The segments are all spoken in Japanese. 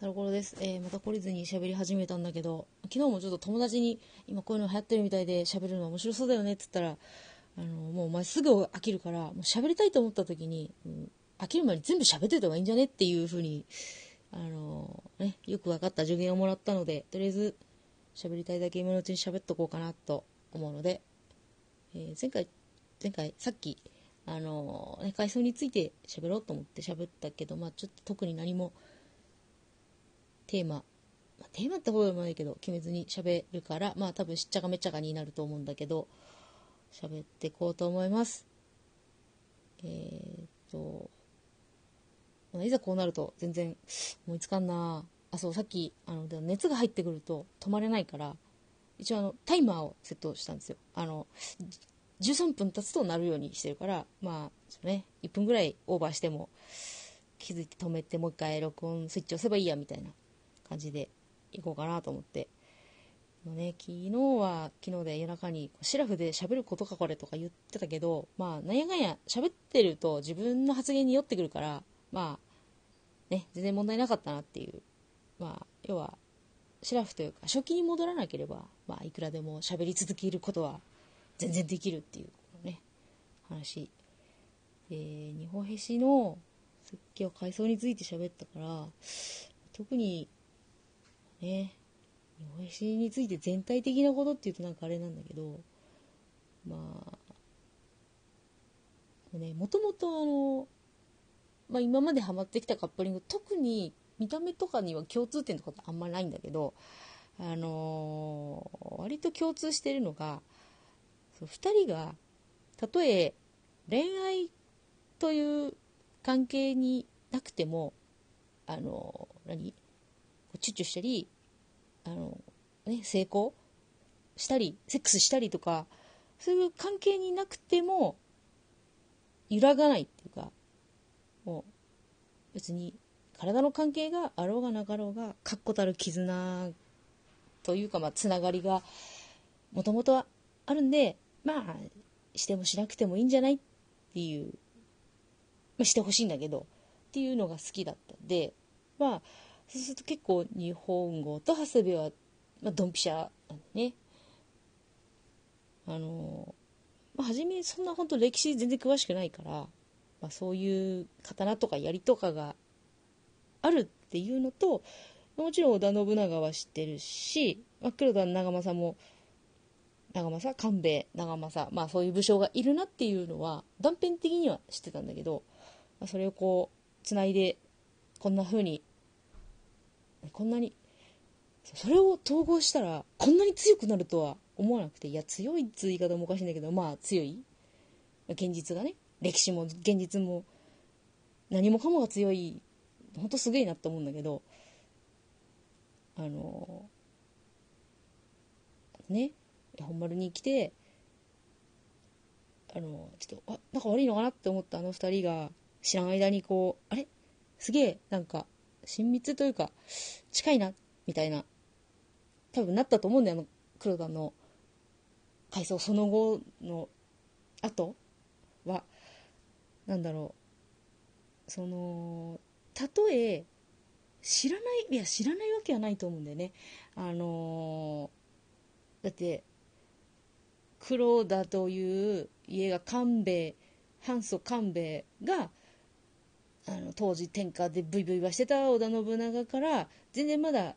タロコロです。えー、また懲りずに喋り始めたんだけど、昨日もちょっと友達に、今こういうの流行ってるみたいで喋るの面白そうだよねって言ったら、あの、もうお前すぐ飽きるから、もう喋りたいと思った時に、うん、飽きる前に全部喋ってた方がいいんじゃねっていうふうに、あの、ね、よく分かった助言をもらったので、とりあえず喋りたいだけ今のうちに喋っとこうかなと思うので、えー、前回、前回、さっき、あの、ね、階層について喋ろうと思って喋ったけど、まあちょっと特に何も、テーマ、まあ、テーマってほどでもないけど、決めずに喋るから、まあ多分しっちゃかめっちゃかになると思うんだけど、喋ってこうと思います。えー、っと、まあ、いざこうなると全然思いつかんなあ、そう、さっき、あの、熱が入ってくると止まれないから、一応あの、タイマーをセットしたんですよ。あの、13分経つとなるようにしてるから、まあ、ね、1分ぐらいオーバーしても、気づいて止めてもう一回録音スイッチ押せばいいやみたいな感じでいこうかなと思って。もうね、昨日は昨日で夜中にシラフで喋ることかこれとか言ってたけど、まあ、なんやかんや喋ってると自分の発言に寄ってくるから、まあ、ね、全然問題なかったなっていう。まあ、要は、シラフというか、初期に戻らなければ、まあ、いくらでも喋り続けることは全然できるっていうね、話。で、日本へしの設計は階層について喋ったから、特にね、日本史について全体的なことって言うとなんかあれなんだけど、まあ、ね、もともとあの、まあ今までハマってきたカップリング、特に見た目とかには共通点とかってあんまないんだけど、あのー、割と共通してるのが、2人が、たとえ恋愛という関係になくても、あのー、何？チュッチュしたり、あの、ね、成功したり、セックスしたりとか、そういう関係になくても、揺らがないっていうか、もう、別に、体の関係があろうがなかろうが、確固たる絆というか、まあ、つながりが、もともとはあるんで、まあ、してもしなくてもいいんじゃないっていう、まあ、してほしいんだけど、っていうのが好きだったんで、まあ、そうすると結構日本語と長谷部は、まあ、ドンピシャなんね。あの、まあ、初めそんな本当歴史全然詳しくないから、まあ、そういう刀とか槍とかがあるっていうのと、もちろん織田信長は知ってるし、まあ、黒田長政も、長政官兵衛長政、まあそういう武将がいるなっていうのは断片的には知ってたんだけど、まあ、それをこう、つないで、こんな風にこんなにそれを統合したらこんなに強くなるとは思わなくていや強いっつう言い方もおかしいんだけどまあ強い。現実がね。歴史も現実も何もかもが強い。ほんとすげえなって思うんだけどあのね。本丸に来てあのちょっとあなんか悪いのかなって思ったあの2人が知らん間にこうあれ？すげえなんか親密というか、近いな、みたいな、多分なったと思うんだよ、あの、黒田の回想その後の後は、なんだろう、その、たとえ、知らない、いや、知らないわけはないと思うんだよね。あのー、だって、黒田という家が官兵衛、反祖官兵衛が、あの当時天下でブイブイはしてた織田信長から全然まだ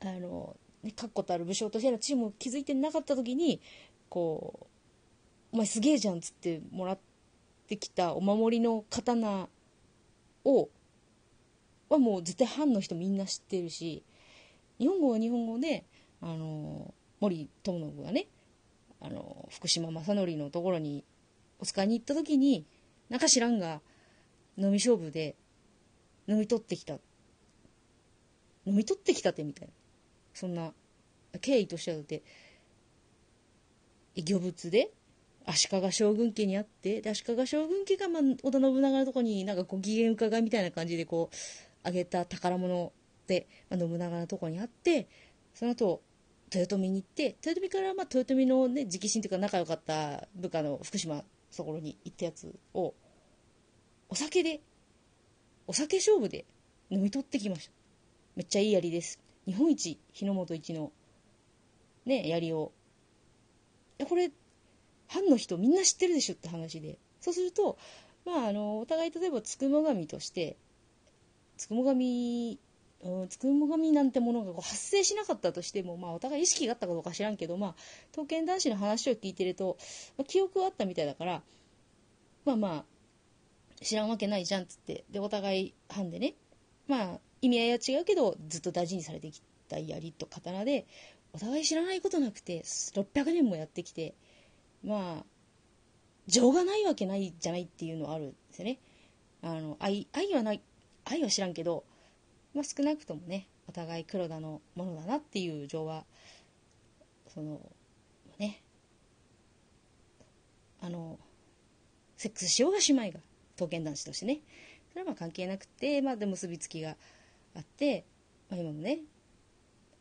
あの、ね、確固たる武将としてのチームを築いてなかった時にこう「お前すげえじゃん」っつってもらってきたお守りの刀をはもう絶対藩の人みんな知ってるし日本語は日本語であの森友信がねあの福島正則のところにお使いに行った時になんか知らんが飲み勝負で飲み取ってきた。飲み取ってきたってみたいな。そんな、経緯としてはだって、御物で足利将軍家にあって、で、足利将軍家が、まあ、織田信長のとこになんかご機嫌伺いみたいな感じでこう、あげた宝物で、まあ、信長のとこにあって、その後、豊臣に行って、豊臣からまあ豊臣のね、直臣というか仲良かった部下の福島そころに行ったやつを、お酒で、お酒勝負で飲み取ってきました。めっちゃいい槍です。日本一日の本一のね槍を。これ藩の人みんな知ってるでしょって話で。そうするとまああのお互い例えばつくも神としてつくも神つくも神なんてものがこう発生しなかったとしても、まあ、お互い意識があったかどうか知らんけど、まあ、刀剣男子の話を聞いてると、まあ、記憶はあったみたいだからまあまあ知らんわけないじゃんっつって。でお互い班でね。まあ意味合いは違うけどずっと大事にされてきた槍と刀でお互い知らないことなくて600年もやってきてまあ情がないわけないじゃないっていうのはあるんですよね。あの愛愛はない愛は知らんけど、まあ、少なくともねお互い黒田のものだなっていう情はそのね。あのセックスしようがしまいが。刀剣男子としてね。それはまあ関係なくて、まあ、で結びつきがあって、まあ、今もね、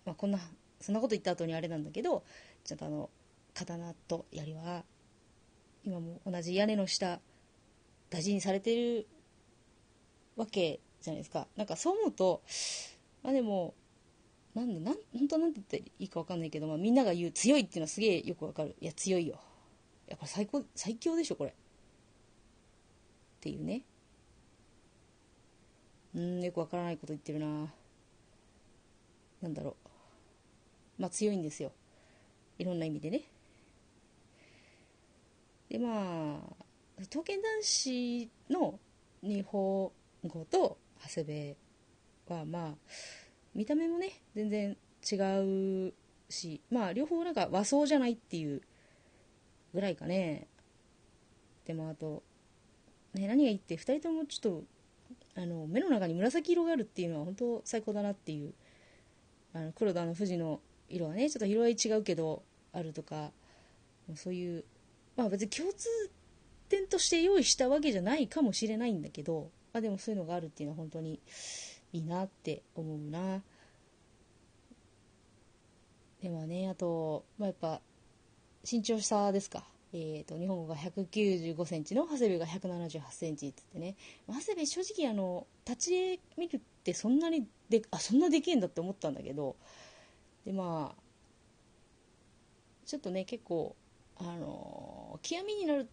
まあ、こんなそんなこと言った後にあれなんだけどちゃんとあの刀と槍は今も同じ屋根の下大事にされてるわけじゃないですか。なんかそう思うとまあでもなんでなん本当なんて言っていいか分かんないけど、まあ、みんなが言う強いっていうのはすげえよくわかる。いや強いよ。いやこれ最高最強でしょこれ。っていうね。うんよくわからないこと言ってるな。なんだろう。まあ強いんですよ。いろんな意味でね。でまあ刀剣男子の日本語と長谷部はまあ見た目もね全然違うしまあ両方なんか和装じゃないっていうぐらいかね。でもあとね、何がいいって2人ともちょっとあの目の中に紫色があるっていうのは本当最高だなっていうあの黒田の富士の色はねちょっと色合い違うけどあるとかそういうまあ別に共通点として用意したわけじゃないかもしれないんだけど、まあ、でもそういうのがあるっていうのは本当にいいなって思うな。でもねあと、まあ、やっぱ身長差ですか。えーと、日本語が195センチの長谷部が178センチっつってね。長谷部正直あの立ち絵見るってそんなにであそんなでけえんだって思ったんだけど。でまあちょっとね結構あの極みになる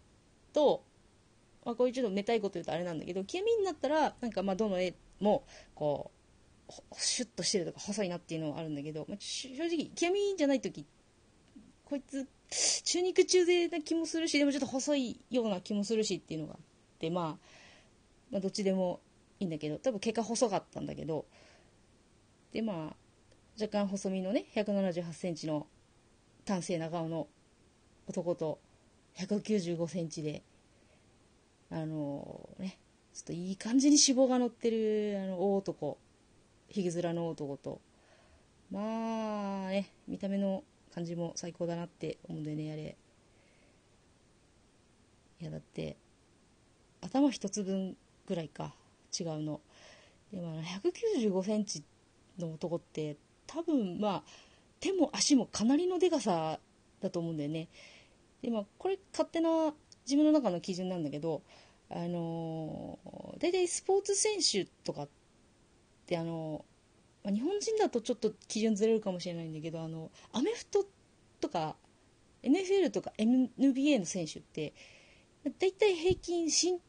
と、まあ、こういうちょっとめたいこと言うとあれなんだけど極みになったらなんかまあどの絵もこうシュッとしてるとか細いなっていうのはあるんだけど、まあ、正直極みじゃない時こいつ中肉中背な気もするしでもちょっと細いような気もするしっていうのがあって、まあ、どっちでもいいんだけど多分結果細かったんだけどでまあ若干細身のね1 7 8センチの端正な顔の男と195センチであのー、ねちょっといい感じに脂肪が乗ってるあの大男ひげ面の男とまあね見た目の感じも最高だなって思うんだよねあれ。いやだって頭一つ分ぐらいか違うの。でも1 9 5センチの男って多分まあ手も足もかなりのでかさだと思うんだよね。でまあこれ勝手な自分の中の基準なんだけどあのー、大体スポーツ選手とかってあのまあ、日本人だとちょっと基準ずれるかもしれないんだけどあのアメフトとか NFL とか NBA の選手って大体平均身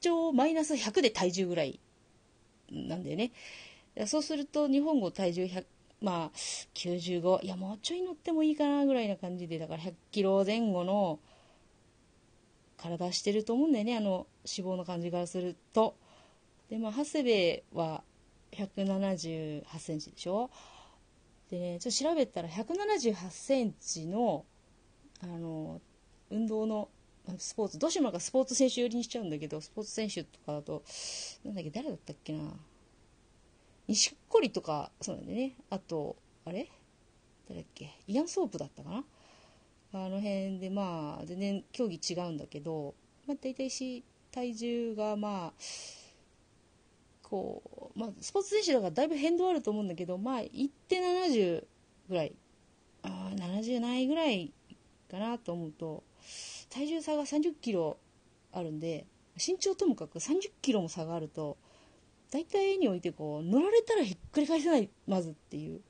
長マイナス100で体重ぐらいなんだよね。そうすると日本語体重100まあ95いやもうちょい乗ってもいいかなぐらいな感じでだから100キロ前後の体してると思うんだよね。あの脂肪の感じからすると。でまあ長谷部は178センチでしょ？でねちょっと調べたら178センチのあの運動のスポーツどうしてもなんかスポーツ選手寄りにしちゃうんだけどスポーツ選手とかだとなんだっけ誰だったっけな？錦織とかそうなんでね。あとあれ？誰だっけ？イアン・ソープだったかな？あの辺でまあ全然競技違うんだけど、まあ、大体し体重がまあこう、まあ、スポーツ選手だからだいぶ変動あると思うんだけど、まあ、1手70ぐらい、あ70ないぐらいかなと思うと、体重差が30キロあるんで、身長ともかく30キロも差があると、大体絵においてこう乗られたらひっくり返せないまずっていう。っ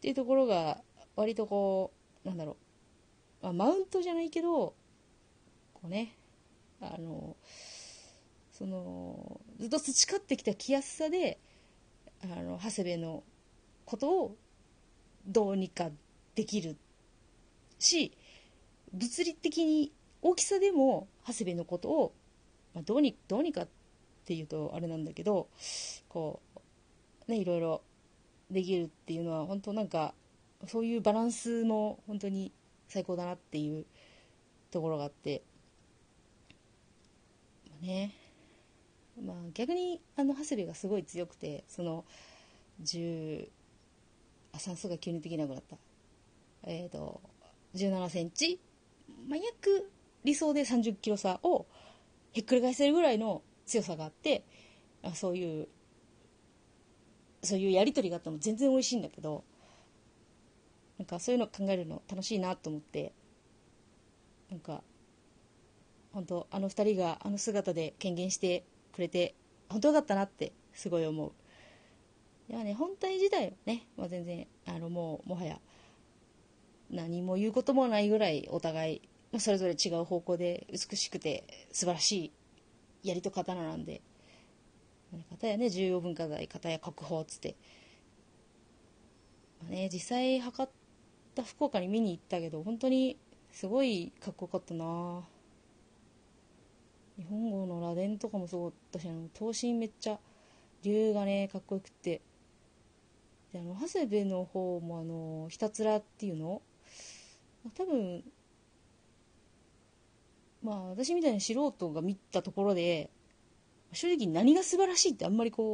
ていうところが割とこうなんだろう、まあ、マウントじゃないけどこうねあのそのずっと培ってきた気やすさであの長谷部のことをどうにかできるし物理的に大きさでも長谷部のことを、まあ、どうにどうにかっていうとあれなんだけどこうねいろいろできるっていうのは本当なんかそういうバランスも本当に最高だなっていうところがあって。ね。まあ逆にあの長谷部がすごい強くてその10あ算数が急にできなくなった。えっ、ー、と17センチ。まあ、約理想で30キロ差をひっくり返せるぐらいの強さがあってあそういうそういうやり取りがあったの全然美味しいんだけどなんかそういうの考えるの楽しいなと思ってなんか本当あの2人があの姿で権限してくれて本当よかったなってすごい思う。いやね本体自体はね、まあ、全然あのもうもはや何も言うこともないぐらいお互い、ま、それぞれ違う方向で美しくて素晴らしいやりと刀なんで方やね重要文化財方や国宝っつって、まあね、実際測った福岡に見に行ったけど本当にすごいかっこよかったな日本語の螺鈿とかもすごかったし刀身めっちゃ竜がねかっこよくて。であの長谷部の方もあのひたつらっていうの？多分まあ私みたいな素人が見たところで正直何が素晴らしいってあんまりこう